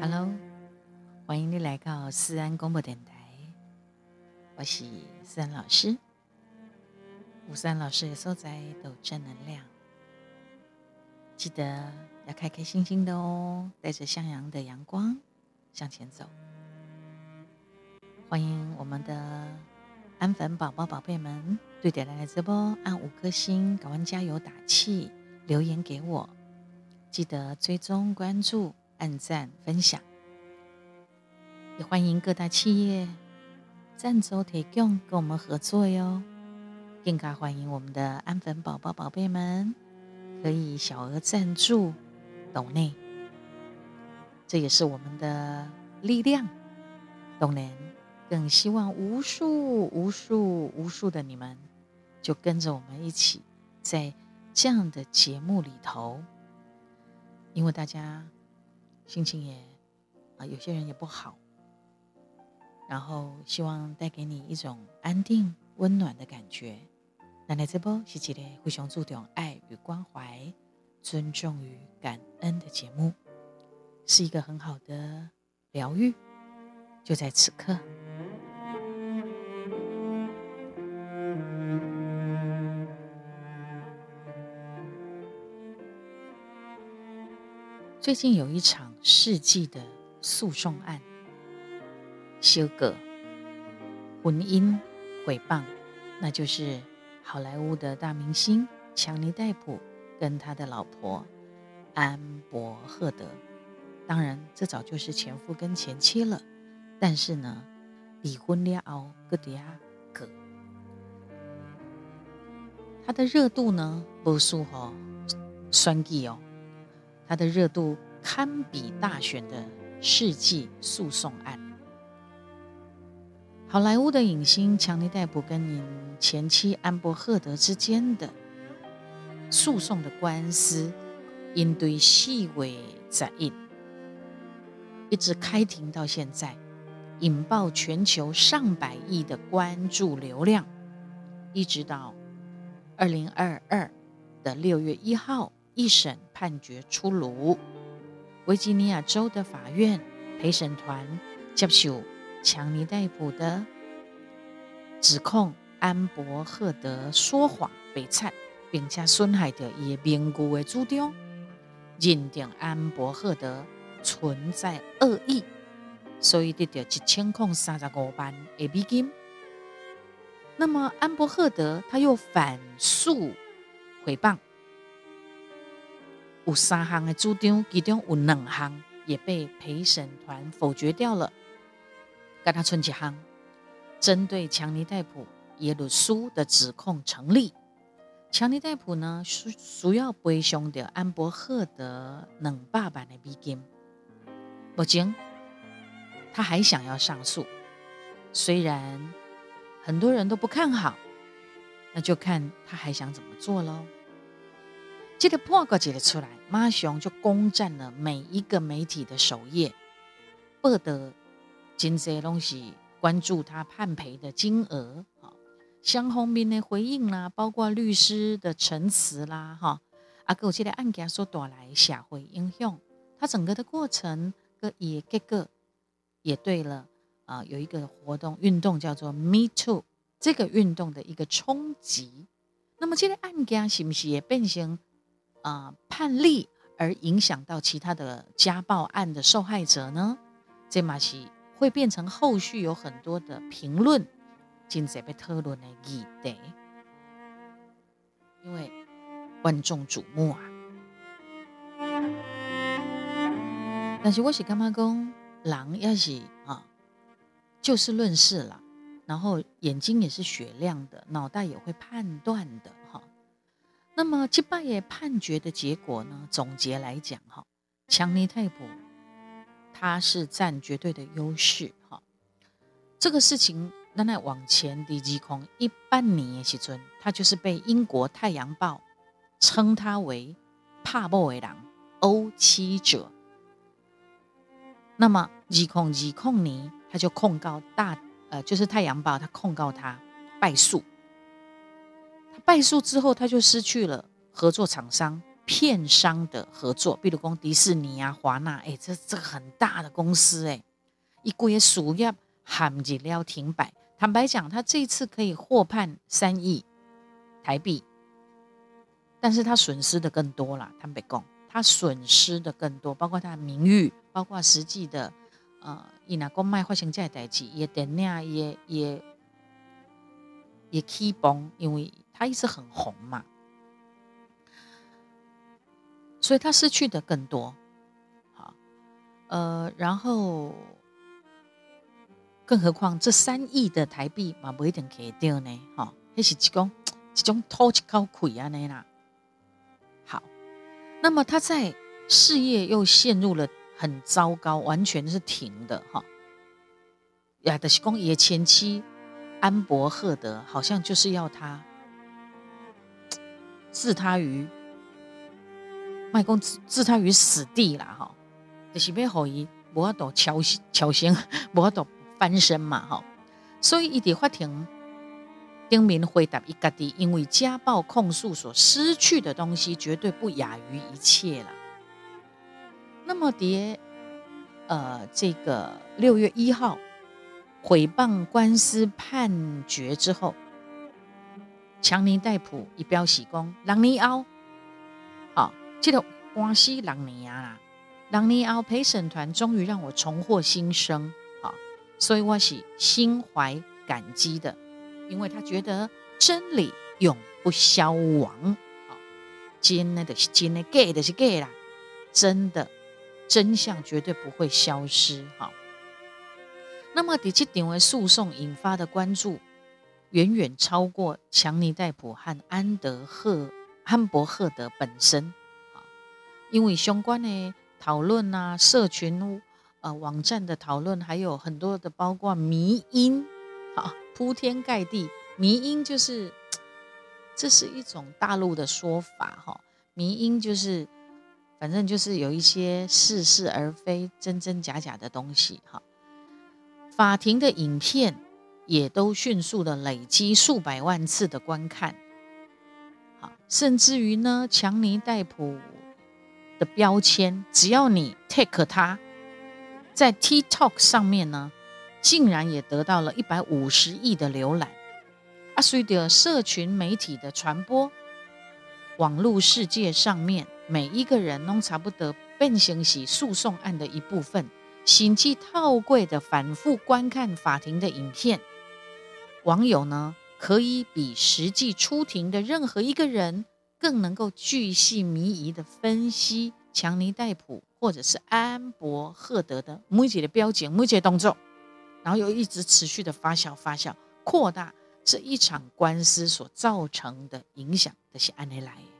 Hello，欢迎你来到思安广播电台，我是思安老师。吴思安老师的所在都正能量，记得要开开心心的哦，带着向阳的阳光向前走。欢迎我们的安粉宝宝、宝贝们，对点来直播按五颗星，赶快加油打气，留言给我，记得追踪关注。按赞分享，也欢迎各大企业赞助提供跟我们合作哟。更加欢迎我们的安粉宝宝宝贝们可以小额赞助懂内，这也是我们的力量。懂人，更希望无数无数无数的你们就跟着我们一起在这样的节目里头，因为大家。心情也啊，有些人也不好，然后希望带给你一种安定、温暖的感觉。奶奶这波是几类非常注重爱与关怀、尊重与感恩的节目，是一个很好的疗愈。就在此刻，最近有一场。世纪的诉讼案，修葛婚姻毁谤，那就是好莱坞的大明星强尼戴普跟他的老婆安博赫德。当然，这早就是前夫跟前妻了。但是呢，离婚了后，个底下葛，他的热度呢不输哈酸计哦，他的热度。堪比大选的世纪诉讼案。好莱坞的影星强尼戴普跟您前妻安伯赫德之间的诉讼的官司，因对细微杂音，一直开庭到现在，引爆全球上百亿的关注流量，一直到二零二二的六月一号，一审判决出炉。维吉尼亚州的法院陪审团接受强尼逮捕的指控，安博赫德说谎、被惨，并且损害着伊的名誉的主张，认定安博赫德存在恶意，所以得到一千空三十五万的美金。那么安博赫德他又反诉诽谤。有三项的主张，其中有两项也被陪审团否决掉了。跟他存一项，针对强尼戴普耶鲁苏的指控成立。强尼戴普呢，需需要赔偿的安伯赫德两百万的美金。目前他还想要上诉，虽然很多人都不看好，那就看他还想怎么做喽。这个报告写了出来，马上就攻占了每一个媒体的首页，报得真些东西，关注他判赔的金额，哈，相红民的回应啦，包括律师的陈词啦，哈，啊，有这个案件所带来社会影响，它整个的过程个也结个也对了啊，有一个活动运动叫做 Me Too，这个运动的一个冲击，那么这个案件是不是也变成？啊，判例而影响到其他的家暴案的受害者呢？这马是会变成后续有很多的评论，正在被讨论的议题，因为万众瞩目啊。但是我是干妈讲，狼要是啊，就事论事了，然后眼睛也是雪亮的，脑袋也会判断的。那么，击败也判决的结果呢？总结来讲，哈，强尼泰普他是占绝对的优势，哈。这个事情，那那往前的指控一半年时阵，他就是被英国《太阳报》称他为“帕布维狼欧七者”。那么，指控指控尼，他就控告大，呃，就是《太阳报》，他控告他败诉。他败诉之后，他就失去了合作厂商、片商的合作，比如讲迪士尼啊、华纳，哎，这这个很大的公司，哎，一归属业喊日了停摆。坦白讲，他这次可以获判三亿台币，但是他损失的更多了。坦白讲，他损失的更多，包括他的名誉，包括实际的，呃，伊那公卖发生这代志，也电影也也也起崩，因为他一直很红嘛，所以他失去的更多。好，呃，然后。更何况这三亿的台币嘛，不一定可以掉呢，哈，那是一种一种偷吃高亏啊，那啦。好，那么他在事业又陷入了很糟糕，完全是停的，哈。亚德西公也前妻安博赫德好像就是要他 置他于卖公置他于死地了，哈，就是要好伊无法度敲敲醒，无法度。翻身嘛，哈，所以伊伫法庭丁明回答伊家己，因为家暴控诉所失去的东西绝对不亚于一切了。那么，迭呃，这个六月一号毁谤官司判决之后，强尼戴普一表喜功，朗尼奥，好，这个关系朗尼亚啦，朗尼奥陪审团终于让我重获新生。好所以我是心怀感激的，因为他觉得真理永不消亡。好，真的是真的，gay 的是 gay 啦，真的真相绝对不会消失。好，那么第七点为诉讼引发的关注，远远超过强尼戴普和安德赫汉伯赫德本身。啊，因为相关的讨论啊，社群。呃，网站的讨论还有很多的，包括迷音，啊铺天盖地。迷音就是，这是一种大陆的说法哈。迷音就是，反正就是有一些似是而非、真真假假的东西哈。法庭的影片也都迅速的累积数百万次的观看，好，甚至于呢，强尼戴普的标签，只要你 take 它。在 TikTok 上面呢，竟然也得到了一百五十亿的浏览。啊，随着社群媒体的传播，网络世界上面每一个人都差不多变成是诉讼案的一部分。心机套柜的反复观看法庭的影片，网友呢可以比实际出庭的任何一个人更能够巨细靡遗的分析强尼戴普。或者是安博赫德的每节的标警、每节动作，然后又一直持续的发酵、发酵、扩大这一场官司所造成的影响，这些案例来。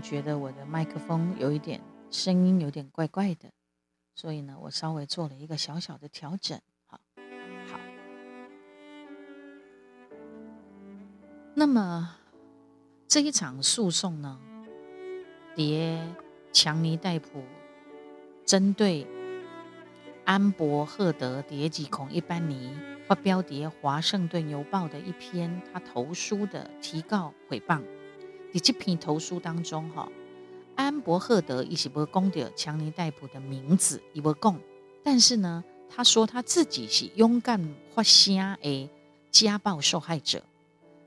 觉得我的麦克风有一点声音有点怪怪的，所以呢，我稍微做了一个小小的调整。好，好。那么这一场诉讼呢，迭强尼戴普针对安博赫德迭吉孔一班尼发标迭华盛顿邮报的一篇他投书的提告诽谤。第这篇投书当中，哈，安伯赫德一起不公掉强尼戴普的名字，一不供，但是呢，他说他自己是勇敢发声的家暴受害者，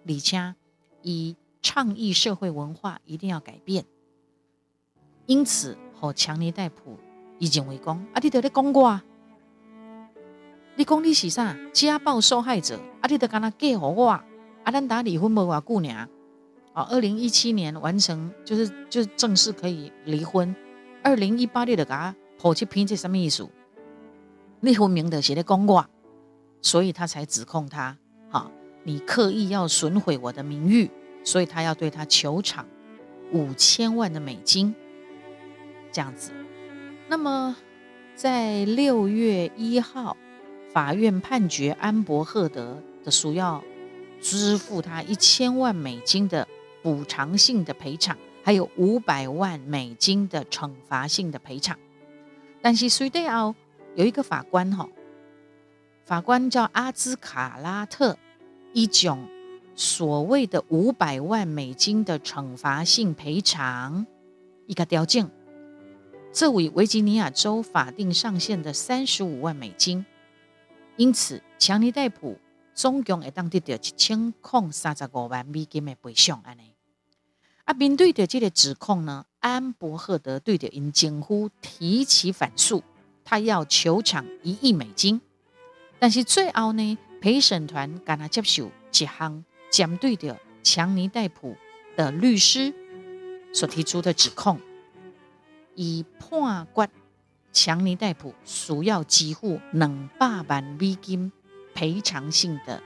李佳以倡议社会文化一定要改变，因此和强尼戴普已经为公，啊，你得咧讲过啊，你讲你是啥？家暴受害者，啊，你得跟他嫁给我，啊，咱打离婚无偌久呢。啊，二零一七年完成，就是就正式可以离婚。二零一八年的给他破去拼这什么意思？离婚名的写的公卦，所以他才指控他。哈，你刻意要损毁我的名誉，所以他要对他求偿五千万的美金。这样子。那么在六月一号，法院判决安博赫德的属要支付他一千万美金的补偿性的赔偿，还有五百万美金的惩罚性的赔偿。但是随后有一个法官哈，法官叫阿兹卡拉特，一种所谓的五百万美金的惩罚性赔偿一个条件，这为维吉尼亚州法定上限的三十五万美金。因此，强尼戴普总共会当得到一千空三十五万美金的赔偿安尼。啊，面对着这个指控呢，安伯赫德对着因警呼提起反诉，他要求偿一亿美金。但是最后呢，陪审团敢他接受一项针对着强尼戴普的律师所提出的指控，以判决强尼戴普需要支付两百万美金赔偿性的，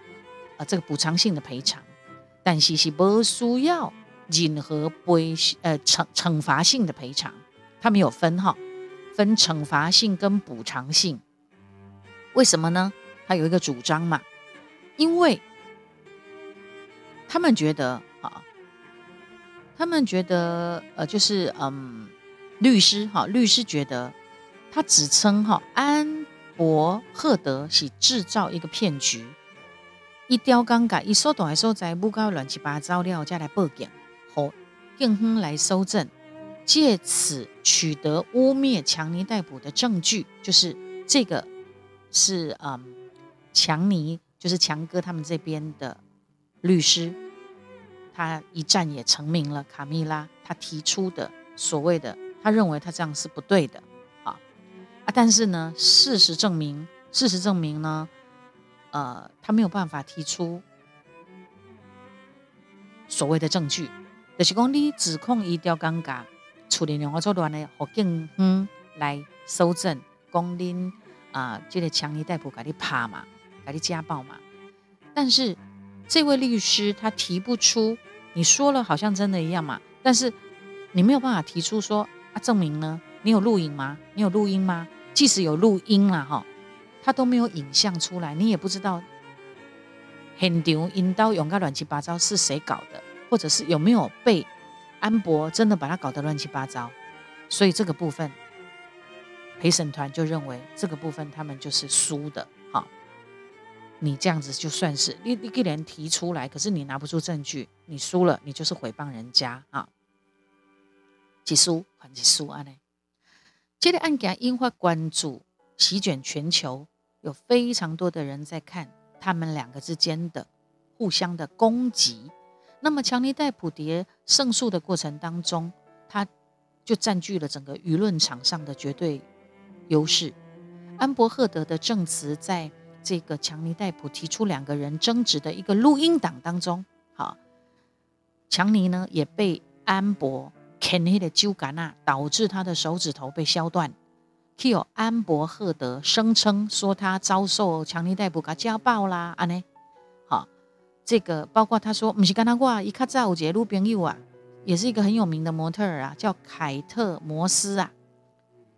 呃，这个补偿性的赔偿，但是是不需要。任何赔呃惩惩罚性的赔偿，他们有分哈，分惩罚性跟补偿性。为什么呢？他有一个主张嘛，因为他们觉得啊，他们觉得呃，就是嗯，律师哈，律师觉得他只称哈安博赫德是制造一个骗局，一雕尴尬，一说懂还说在不搞乱七八糟料再来报警。更哼来搜证，借此取得污蔑强尼逮捕的证据，就是这个是嗯，强尼就是强哥他们这边的律师，他一战也成名了。卡米拉他提出的所谓的，他认为他这样是不对的啊啊！但是呢，事实证明，事实证明呢，呃，他没有办法提出所谓的证据。就是讲，你指控伊调尴尬，处理两个作乱的，互警方来搜证，讲恁啊，这个强尼逮捕，给你拍嘛，给你家暴嘛。但是这位律师他提不出，你说了好像真的一样嘛，但是你没有办法提出说啊，证明呢？你有录影吗？你有录音吗？即使有录音了哈，他都没有影像出来，你也不知道现场引导用个乱七八糟是谁搞的。或者是有没有被安博真的把他搞得乱七八糟？所以这个部分陪审团就认为这个部分他们就是输的。哈，你这样子就算是你你既然提出来，可是你拿不出证据，你输了，你就是诽谤人家啊！起诉还是输啊呢？这个案件引发关注，席卷全球，有非常多的人在看他们两个之间的互相的攻击。那么，强尼戴普蝶胜诉的过程当中，他就占据了整个舆论场上的绝对优势。安伯赫德的证词在这个强尼戴普提出两个人争执的一个录音档当中，好，强尼呢也被安博肯尼的揪杆啊，导致他的手指头被削断。Q 安伯赫德声称说他遭受强尼戴普给家暴啦，安呢？这个包括他说，不是跟他挂一卡在五节路边有啊，也是一个很有名的模特儿啊，叫凯特摩斯啊，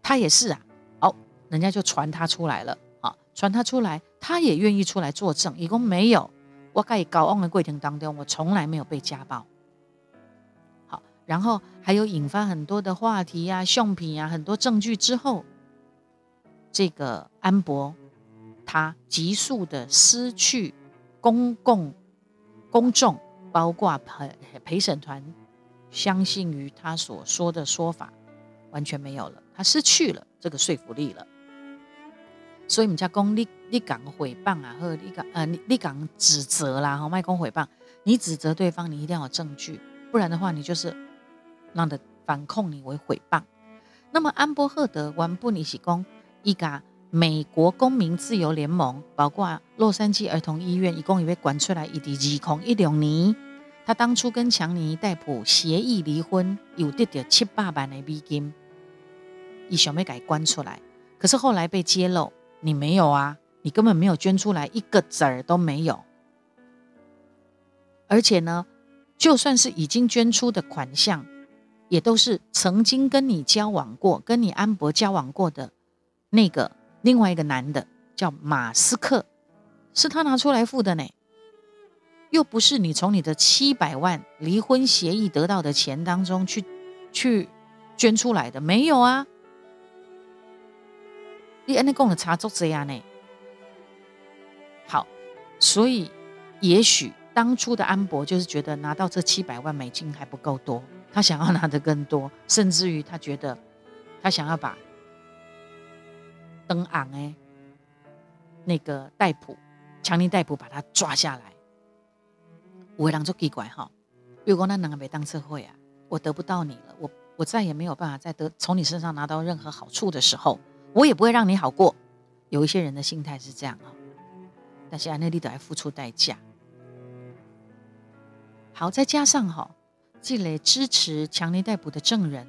他也是啊，好，人家就传他出来了啊，传他出来，他也愿意出来作证，一共没有，我可以高昂的柜亭当中，我从来没有被家暴，好，然后还有引发很多的话题啊、相品啊，很多证据之后，这个安博他急速的失去公共。公众包括陪陪审团相信于他所说的说法完全没有了，他失去了这个说服力了。所以，我们家公你你讲诽谤啊，或者你讲呃你你讲指责啦，哈，卖公诽谤，你指责对方，你一定要有证据，不然的话，你就是让的反控你为诽谤。那么，安波赫德完布尼喜公一个。美国公民自由联盟，包括洛杉矶儿童医院，一共也被管出来一滴二空一两年。他当初跟强尼戴普协议离婚，有得到七八万的美金，以想要改关出来。可是后来被揭露，你没有啊，你根本没有捐出来一个子儿都没有。而且呢，就算是已经捐出的款项，也都是曾经跟你交往过、跟你安博交往过的那个另外一个男的，叫马斯克，是他拿出来付的呢，又不是你从你的七百万离婚协议得到的钱当中去去捐出来的，没有啊。你安尼讲的差足这样呢？好，所以也许当初的安博就是觉得拿到这七百万美金还不够多，他想要拿的更多，甚至于他觉得他想要把登昂哎那个逮捕强力逮捕把他抓下来。我人就奇怪哈，如果那两个没当社会啊，我得不到你了，我我再也没有办法再得从你身上拿到任何好处的时候。我也不会让你好过，有一些人的心态是这样啊，但是安内利都还付出代价。好，再加上哈，积累支持强力逮捕的证人，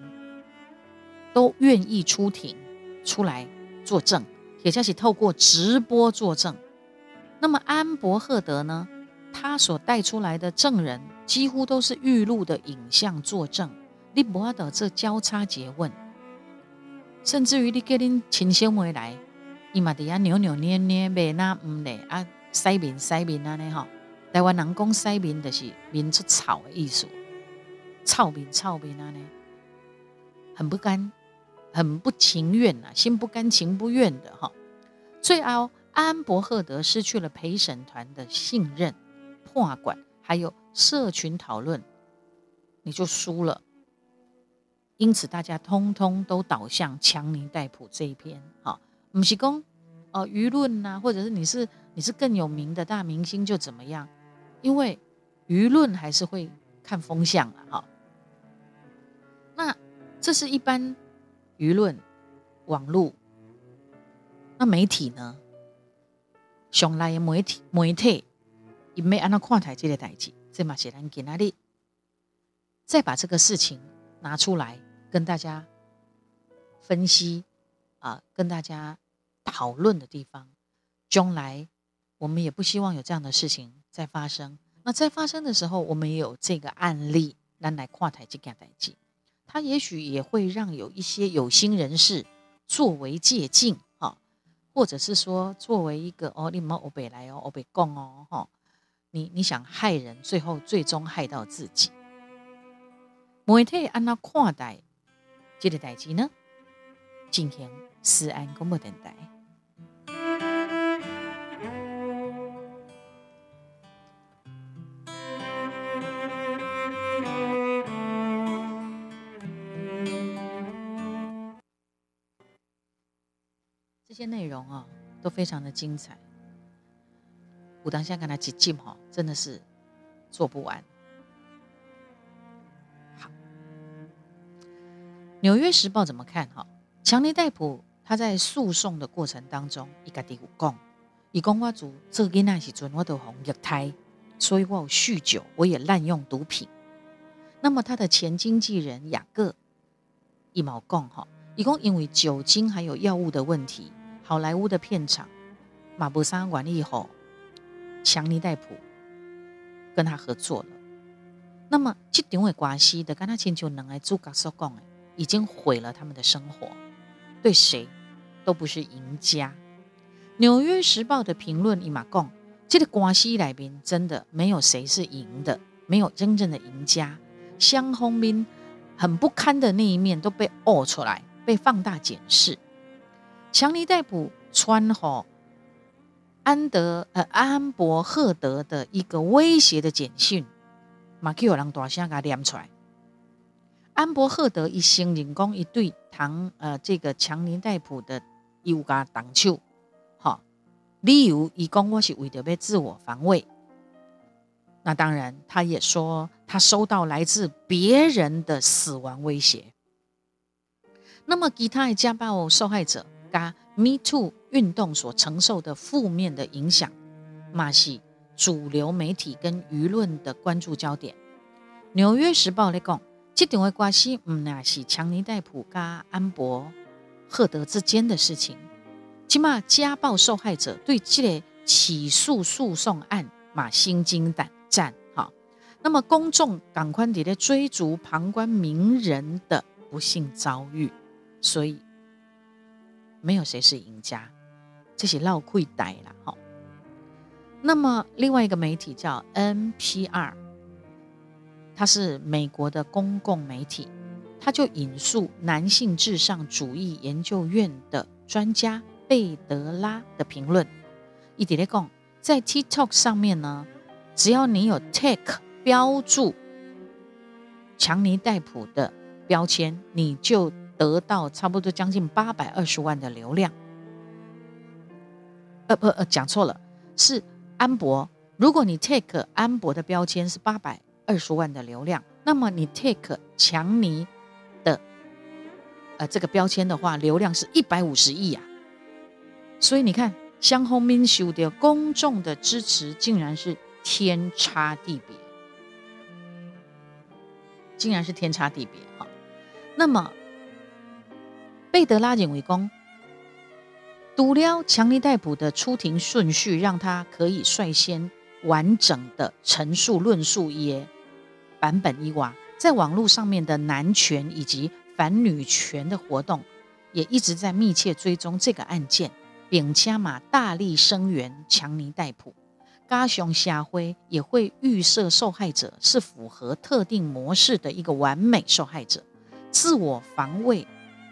都愿意出庭出来作证，也就是透过直播作证。那么安博赫德呢，他所带出来的证人几乎都是预录的影像作证，你不要的这交叉诘问。甚至于你叫恁亲先回来，伊嘛伫遐扭扭捏捏，袂那唔嘞啊，塞面塞面安尼吼。台湾人讲塞面，就是面出草的意思，臭面臭面安尼，很不甘，很不情愿呐，心不甘情不愿的哈。最后，安伯赫德失去了陪审团的信任，破管还有社群讨论，你就输了。因此，大家通通都倒向强尼戴普这一边，哈，不是讲，呃，舆论呐，或者是你是你是更有名的大明星就怎么样？因为舆论还是会看风向了，哈。那这是一般舆论、网络，那媒体呢？上来的媒体媒体，也没按照看台这个代志，这嘛是咱今仔日再把这个事情拿出来。跟大家分析啊，跟大家讨论的地方，将来我们也不希望有这样的事情再发生。那在发生的时候，我们也有这个案例，来来跨台这件代际，他也许也会让有一些有心人士作为借鉴哈，或者是说作为一个哦，你们欧北来哦，欧北共哦哈，你你想害人，最后最终害到自己，媒体安那看待。这个代志呢，进行思安公布等待。些内容啊，都非常的精彩。我当下跟他接近哈，真的是做不完。纽约时报怎么看？哈，强尼戴普他在诉讼的过程当中，伊家第五讲，伊讲我做这个那时阵我都红虐胎，所以我有酗酒，我也滥用毒品。那么他的前经纪人雅各一毛讲，哈，伊讲因为酒精还有药物的问题，好莱坞的片场马布沙管理后，强尼戴普跟他合作了。那么这场的关系的，跟他请求两个主角所讲的。已经毁了他们的生活，对谁都不是赢家。纽约时报的评论伊马贡，这个关系来宾真的没有谁是赢的，没有真正的赢家。香轰民很不堪的那一面都被爆出来，被放大检视。强尼戴普穿好安德呃安伯赫德的一个威胁的简讯，马克有人大声给他念出来。安伯赫德一行人讲一对唐呃这个强尼戴普的有家挡手，哈，理由伊讲我是为着要自我防卫。那当然，他也说他收到来自别人的死亡威胁。那么，其他的家暴受害者加 Me Too 运动所承受的负面的影响，嘛是主流媒体跟舆论的关注焦点。纽约时报来讲。这场的关系唔那是强尼戴普加安博赫德之间的事情，起码家暴受害者对这个起诉诉讼案嘛心惊胆战哈，那么公众赶快地在追逐旁观名人的不幸遭遇，所以没有谁是赢家，这些闹亏呆了哈。那么另外一个媒体叫 NPR，它是美国的公共媒体，它就引述男性至上主义研究院的专家贝德拉的评论，一点来讲，在 TikTok 上面呢，只要你有 take。标注强尼戴普的标签，你就得到差不多将近八百二十万的流量。呃不呃，讲错了，是安博。如果你 take 安博的标签是八百二十万的流量，那么你 take 强尼的呃这个标签的话，流量是一百五十亿啊。所以你看，相轰民秀的公众的支持竟然是天差地别。竟然是天差地别哈。那么，贝德拉认为，公读了强尼戴普的出庭顺序，让他可以率先完整的陈述论述耶版本伊娃，在网络上面的男权以及反女权的活动，也一直在密切追踪这个案件，并加码大力声援强尼戴普。加雄下辉也会预设受害者是符合特定模式的一个完美受害者，自我防卫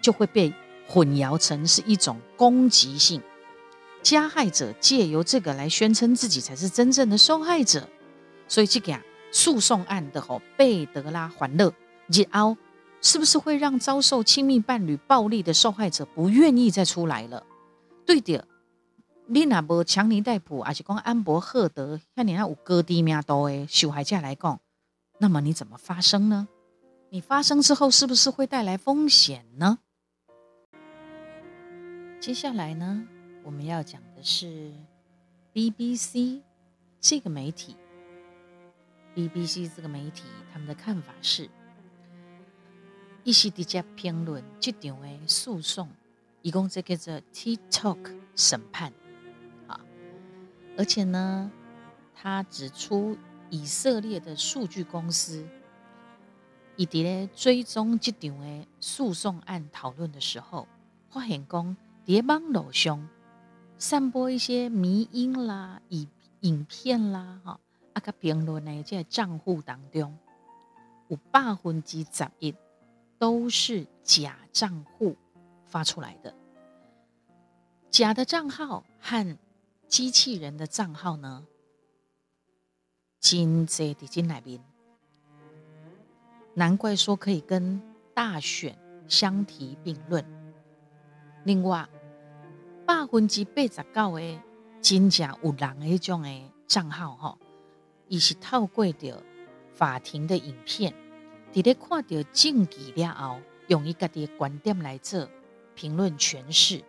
就会被混淆成是一种攻击性，加害者借由这个来宣称自己才是真正的受害者，所以这个诉讼案的吼贝德拉环乐，日后是不是会让遭受亲密伴侣暴力的受害者不愿意再出来了？对的。你若无强尼戴普，还是讲安博赫德，像你那有高低命多的受害者来讲，那么你怎么发生呢？你发生之后，是不是会带来风险呢？接下来呢，我们要讲的是 BBC 这个媒体。BBC 这个媒体，他们的看法是：一些直接评论这场的诉讼，一共这个叫 TikTok 审判啊。而且呢，他指出，以色列的数据公司，以伫咧追踪这场的诉讼案讨论的时候，发现讲，伫网络上散播一些迷因啦、影影片啦，哈，啊个评论呢，这账户当中，有百分之十一都是假账户发出来的，假的账号和。机器人的账号呢？金在的金来宾，难怪说可以跟大选相提并论。另外，百分之八十九的真正有人的迄种的账号哈，伊是透过着法庭的影片，伫咧看到证据了后，用伊家己的观点来做评论诠释，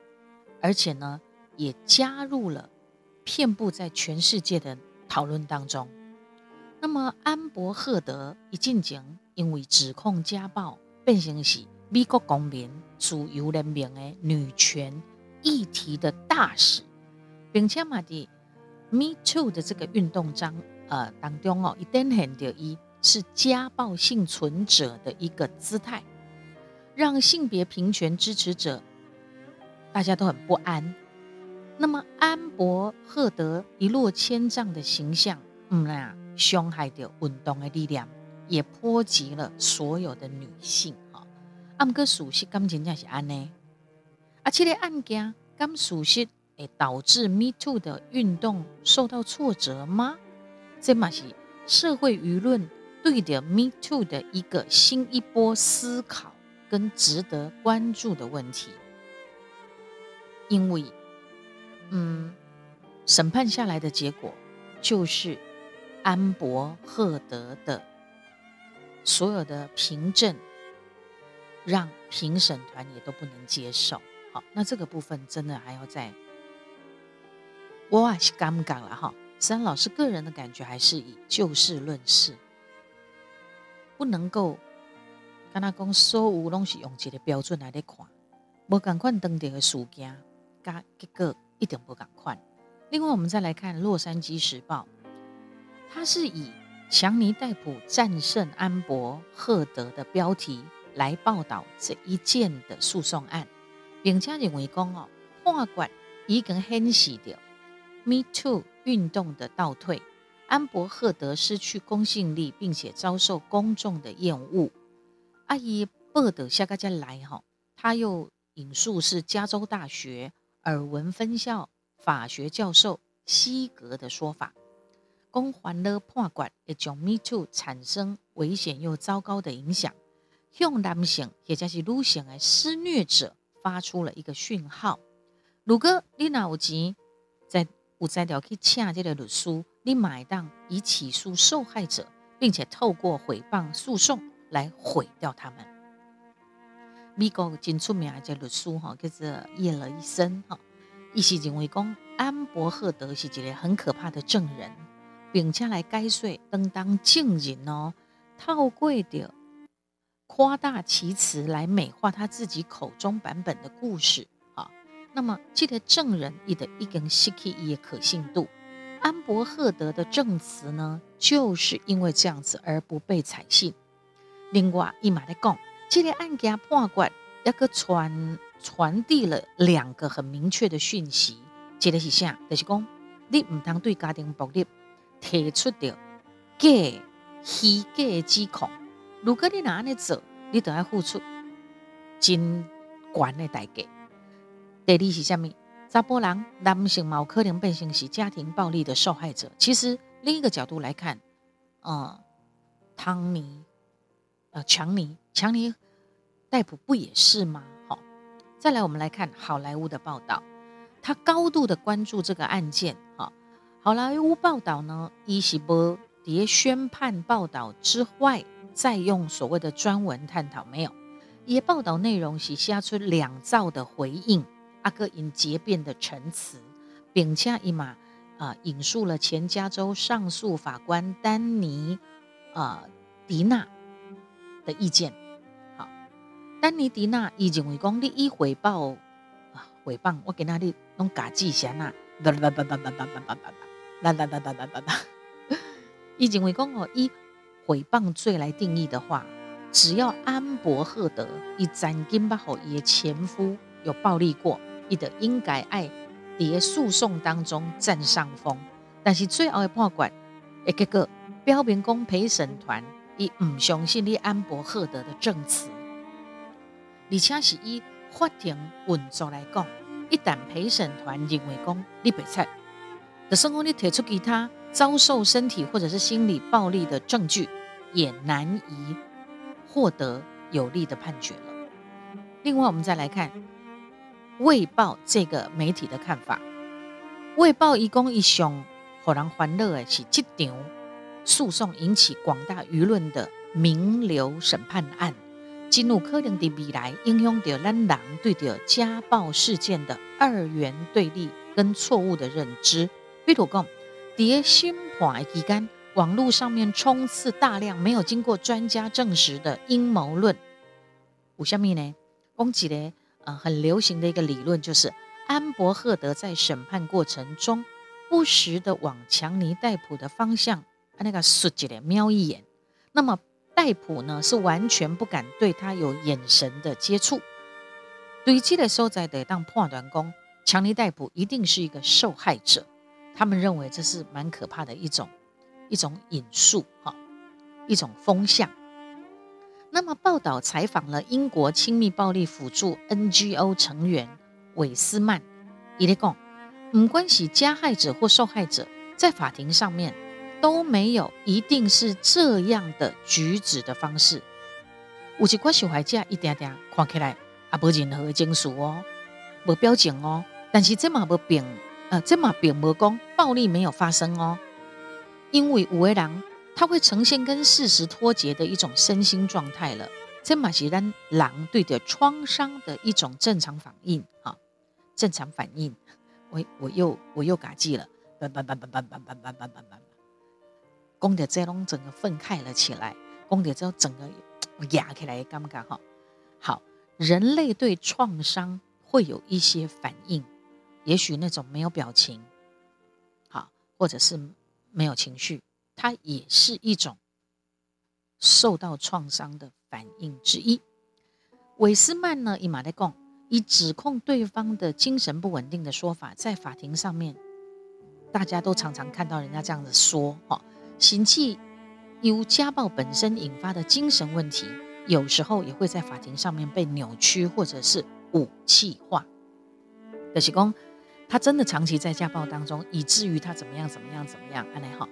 而且呢，也加入了。遍布在全世界的讨论当中。那么，安伯赫德一进前，因为指控家暴，变成是美国公民自由人民的女权议题的大使，并且嘛的 Me Too 的这个运动章呃当中哦，一定很得意是家暴幸存者的一个姿态，让性别平权支持者大家都很不安。那么，安博赫德一落千丈的形象，嗯呀，伤害的运动的力量，也波及了所有的女性。哈，暗个属实感情真是安呢？而且个案件，咁属实会导致 Me Too 的运动受到挫折吗？这嘛是社会舆论对的 Me Too 的一个新一波思考跟值得关注的问题，因为。嗯，审判下来的结果就是安博赫德的所有的凭证，让评审团也都不能接受。那这个部分真的还要再，我还是尴尬了哈。三老师个人的感觉还是以就事论事，不能够跟他讲所有东西用这个标准来咧看，无赶快登这个事件加结果。一点不敢快。另外，我们再来看《洛杉矶时报》，它是以强尼戴普战胜安博赫德的标题来报道这一件的诉讼案，并且认为讲哦，判决已经显示掉 Me Too 运动的倒退，安博赫德失去公信力，并且遭受公众的厌恶。阿姨报道下个再来哈，他又引述是加州大学尔文分校法学教授西格的说法。公还了判决，会将 Me Too 产生危险又糟糕的影响，向男性或者是女性的施虐者发出了一个讯号。如果你哪有钱，在有材料去请这个律师，你买当以起诉受害者，并且透过诽谤诉讼来毁掉他们。美国真出名的这律师哈，叫做叶了一生哈，伊是认为讲安伯赫德是一个很可怕的证人。并且来解说当当证人哦，透过的夸大其词来美化他自己口中版本的故事啊。那么这个证人伊的一根 s h i k 也可信度，安伯赫德的证词呢，就是因为这样子而不被采信。另外，伊马在讲，这个案件判决一个传传递了两个很明确的讯息，一个是啥？就是讲你唔通对家庭暴力。提出的假虚假指控，如果你拿安尼做，你都要付出真悬的代价。第二是虾米？查甫人男性冇可能变成是家庭暴力的受害者。其实另一个角度来看，呃，汤尼、呃，强尼、强尼逮捕不也是吗？好，再来我们来看好莱坞的报道，他高度的关注这个案件，哈。好莱坞报道呢，伊是无伫宣判报道之外，再用所谓的专文探讨没有？伊报道内容是写出两造的回应，阿哥因结辩的陈词，并且伊嘛啊引述了前加州上诉法官丹尼啊迪纳的意见。好，丹尼迪纳伊认为讲你以回报啊诽谤，我给那里弄嘎记下呐，叭叭叭叭叭叭叭叭叭。啦啦啦啦啦啦啦！以认为讲哦，以诽谤罪来定义的话，只要安博赫德以斩金巴吼伊的前夫有暴力过，伊的应该爱在诉讼当中占上风。但是最后的判决，一个个标明公陪审团伊唔相信你安博赫德的证词，而且是以法庭运作来讲，一旦陪审团认为讲你被菜。的生活里提出其他遭受身体或者是心理暴力的证据，也难以获得有利的判决了。另外，我们再来看《卫报》这个媒体的看法，《卫报》一共一雄火狼欢乐的是这场诉讼引起广大舆论的名流审判案，进入可能的未来影响着咱人对着家暴事件的二元对立跟错误的认知。比如讲，在新判期间，网络上面充斥大量没有经过专家证实的阴谋论。五下面呢，攻击呢，呃，很流行的一个理论就是，安伯赫德在审判过程中不时的往强尼戴普的方向那个竖起来瞄一眼，那么戴普呢是完全不敢对他有眼神的接触。对这个所在的当判断讲，强尼戴普一定是一个受害者。他们认为这是蛮可怕的一种一种引述，哈，一种风向。那么报道采访了英国亲密暴力辅助 NGO 成员韦斯曼，伊咧讲，唔关系加害者或受害者在法庭上面都没有一定是这样的举止的方式。有一寡受害者一点点看起来也无任何情绪哦，无表情哦，但是这嘛无变。呃，这嘛并无讲暴力没有发生哦，因为五位人他会呈现跟事实脱节的一种身心状态了。这嘛是咱狼对的创伤的一种正常反应啊，正常反应。我我又我又嘎记了，叭叭叭叭叭叭叭叭叭叭叭，讲的这拢整个愤慨了起来，讲的这整个压起来，感觉哈。好，人类对创伤会有一些反应。也许那种没有表情，好，或者是没有情绪，它也是一种受到创伤的反应之一。韦斯曼呢，以马代贡以指控对方的精神不稳定的说法，在法庭上面，大家都常常看到人家这样子说：哈，行气由家暴本身引发的精神问题，有时候也会在法庭上面被扭曲或者是武器化。可是公，他真的长期在家暴当中，以至于他怎么样怎么样怎么样？安内好。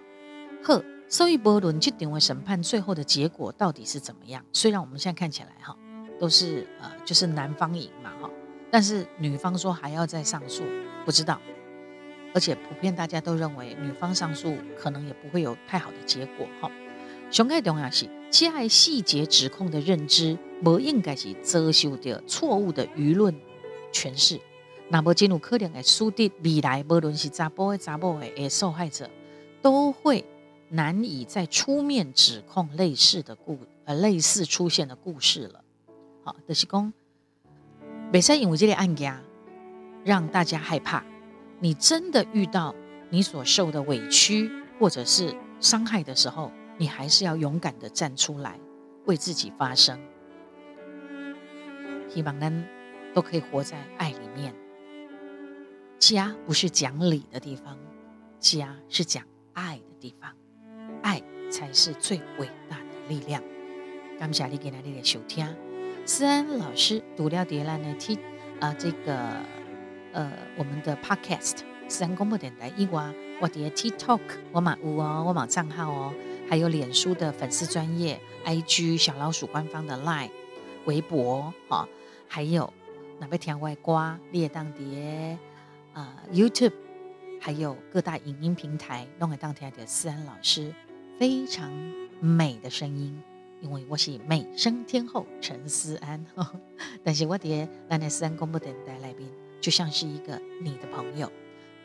呵，所以伯伦去定为审判最后的结果到底是怎么样？虽然我们现在看起来哈，都是呃，就是男方赢嘛哈，但是女方说还要再上诉，不知道。而且普遍大家都认为女方上诉可能也不会有太好的结果哈。熊盖重要是，加害细节指控的认知，不应该是遮羞的错误的舆论诠释。那么进入可能的输的未来，无论是查甫的查某的受害者，都会。难以再出面指控类似的故呃类似出现的故事了。好，德西公，北塞因为这类案件让大家害怕。你真的遇到你所受的委屈或者是伤害的时候，你还是要勇敢的站出来，为自己发声。希望呢都可以活在爱里面。家不是讲理的地方，家是讲爱的地方。爱才是最伟大的力量。感谢你给那里的收听。思安老师读了碟兰的 T 啊，这个呃我们的 Podcast 思安公播电台一哇，我的 TikTok 我马屋哦，我马账号哦，还有脸书的粉丝专业 IG 小老鼠官方的 Line 微博哈，还有那边听外瓜列当碟啊 YouTube，还有各大影音平台弄来当天的思安老师。非常美的声音，因为我是美声天后陈思安。但是我的兰奈思安公布等待来宾，就像是一个你的朋友，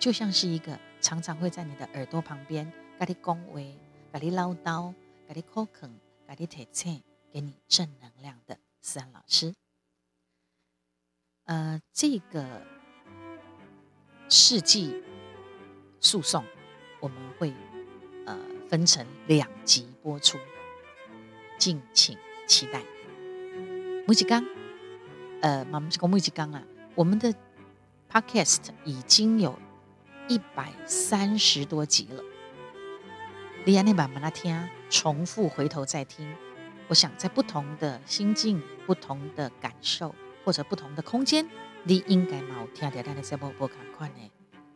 就像是一个常常会在你的耳朵旁边，给你恭维、给你唠叨、给你口肯、给你提醒、给你正能量的思安老师。呃，这个世纪诉讼，我们会呃。分成两集播出，敬请期待。木吉刚，呃，马木吉公木吉刚啊，我们的 podcast 已经有一百三十多集了。你安那把把它听，重复回头再听，我想在不同的心境、不同的感受或者不同的空间，你应该有听到咱的这波波看款的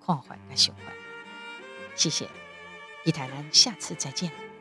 看法甲想法。谢谢。期待咱，下次再见。